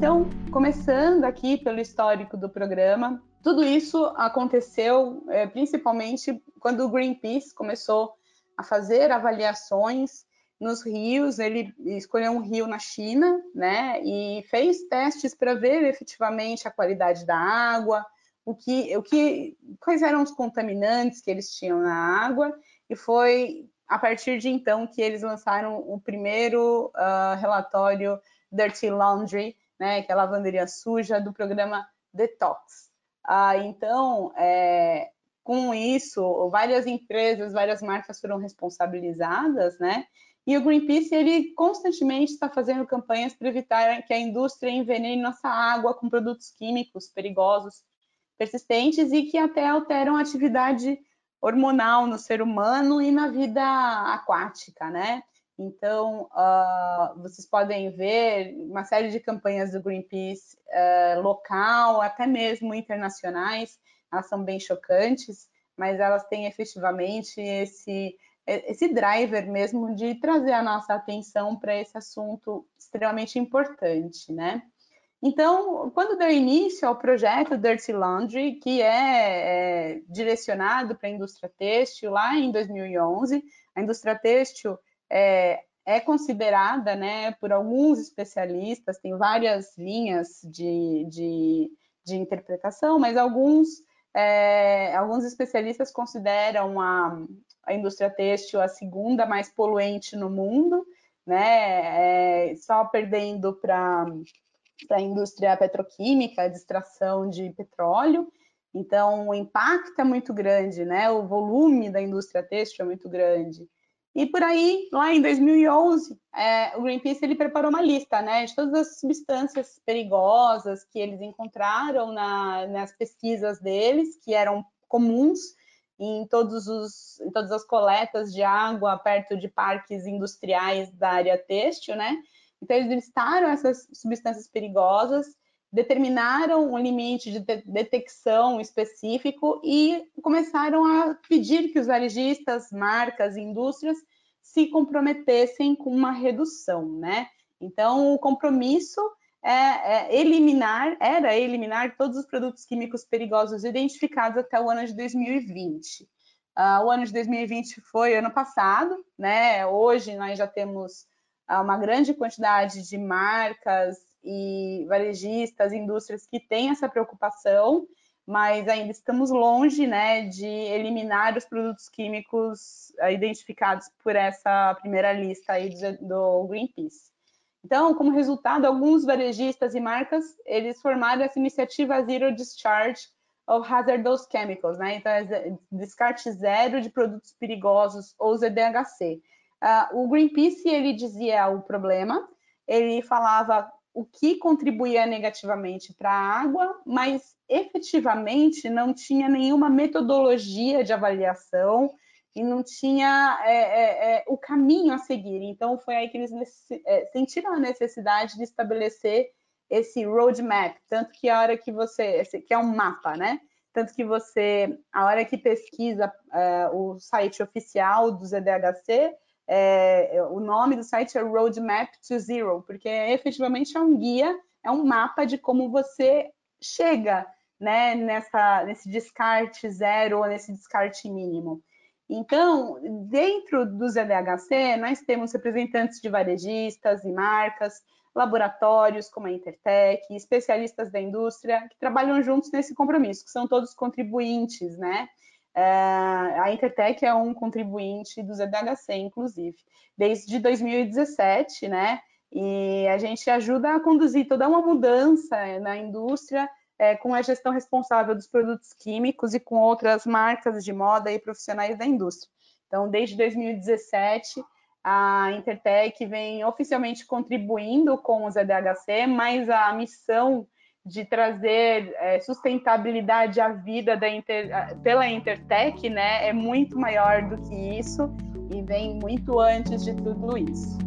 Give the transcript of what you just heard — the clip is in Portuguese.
Então, começando aqui pelo histórico do programa, tudo isso aconteceu é, principalmente quando o Greenpeace começou a fazer avaliações nos rios. Ele escolheu um rio na China, né, e fez testes para ver efetivamente a qualidade da água, o que, o que, quais eram os contaminantes que eles tinham na água, e foi a partir de então que eles lançaram o primeiro uh, relatório Dirty Laundry, né, que é a lavanderia suja do programa Detox. Uh, então, é, com isso, várias empresas, várias marcas foram responsabilizadas, né? E o Greenpeace ele constantemente está fazendo campanhas para evitar que a indústria envenene nossa água com produtos químicos perigosos persistentes e que até alteram a atividade hormonal no ser humano e na vida aquática, né? Então, uh, vocês podem ver uma série de campanhas do Greenpeace uh, local, até mesmo internacionais, elas são bem chocantes, mas elas têm efetivamente esse, esse driver mesmo de trazer a nossa atenção para esse assunto extremamente importante, né? Então, quando deu início ao projeto Dirty Laundry, que é, é direcionado para a indústria têxtil, lá em 2011, a indústria têxtil é, é, considerada, né, por alguns especialistas, tem várias linhas de, de, de interpretação, mas alguns, é, alguns especialistas consideram a, a indústria têxtil a segunda mais poluente no mundo, né, é, só perdendo para a indústria petroquímica, de extração de petróleo. Então, o impacto é muito grande, né? O volume da indústria têxtil é muito grande. E por aí, lá em 2011, é, o Greenpeace ele preparou uma lista, né, de todas as substâncias perigosas que eles encontraram na, nas pesquisas deles, que eram comuns em, todos os, em todas as coletas de água perto de parques industriais da área têxtil, né? Então, eles listaram essas substâncias perigosas, determinaram um limite de detecção específico e começaram a pedir que os varejistas, marcas, indústrias se comprometessem com uma redução, né? Então, o compromisso é, é eliminar, era eliminar todos os produtos químicos perigosos identificados até o ano de 2020. Uh, ah, o ano de 2020 foi ano passado, né? Hoje nós já temos uma grande quantidade de marcas e varejistas, indústrias que têm essa preocupação, mas ainda estamos longe né, de eliminar os produtos químicos eh, identificados por essa primeira lista aí do Greenpeace. Então, como resultado, alguns varejistas e marcas, eles formaram essa iniciativa Zero Discharge of Hazardous Chemicals, né? Então, é descarte zero de produtos perigosos, ou ZDHC. Uh, o Greenpeace ele dizia o problema, ele falava o que contribuía negativamente para a água, mas efetivamente não tinha nenhuma metodologia de avaliação e não tinha é, é, é, o caminho a seguir. Então foi aí que eles é, sentiram a necessidade de estabelecer esse roadmap, tanto que a hora que você, que é um mapa, né? Tanto que você, a hora que pesquisa é, o site oficial do ZDHC, é, o nome do site é Roadmap to Zero, porque efetivamente é um guia, é um mapa de como você chega né, nessa, nesse descarte zero ou nesse descarte mínimo. Então, dentro do ZDHC, nós temos representantes de varejistas e marcas, laboratórios como a Intertech, especialistas da indústria, que trabalham juntos nesse compromisso, que são todos contribuintes, né? É, a Intertech é um contribuinte do ZDHC, inclusive, desde 2017, né? E a gente ajuda a conduzir toda uma mudança na indústria é, com a gestão responsável dos produtos químicos e com outras marcas de moda e profissionais da indústria. Então, desde 2017, a Intertech vem oficialmente contribuindo com o ZDHC, mas a missão de trazer é, sustentabilidade à vida da Inter, pela Intertech, né, é muito maior do que isso e vem muito antes de tudo isso.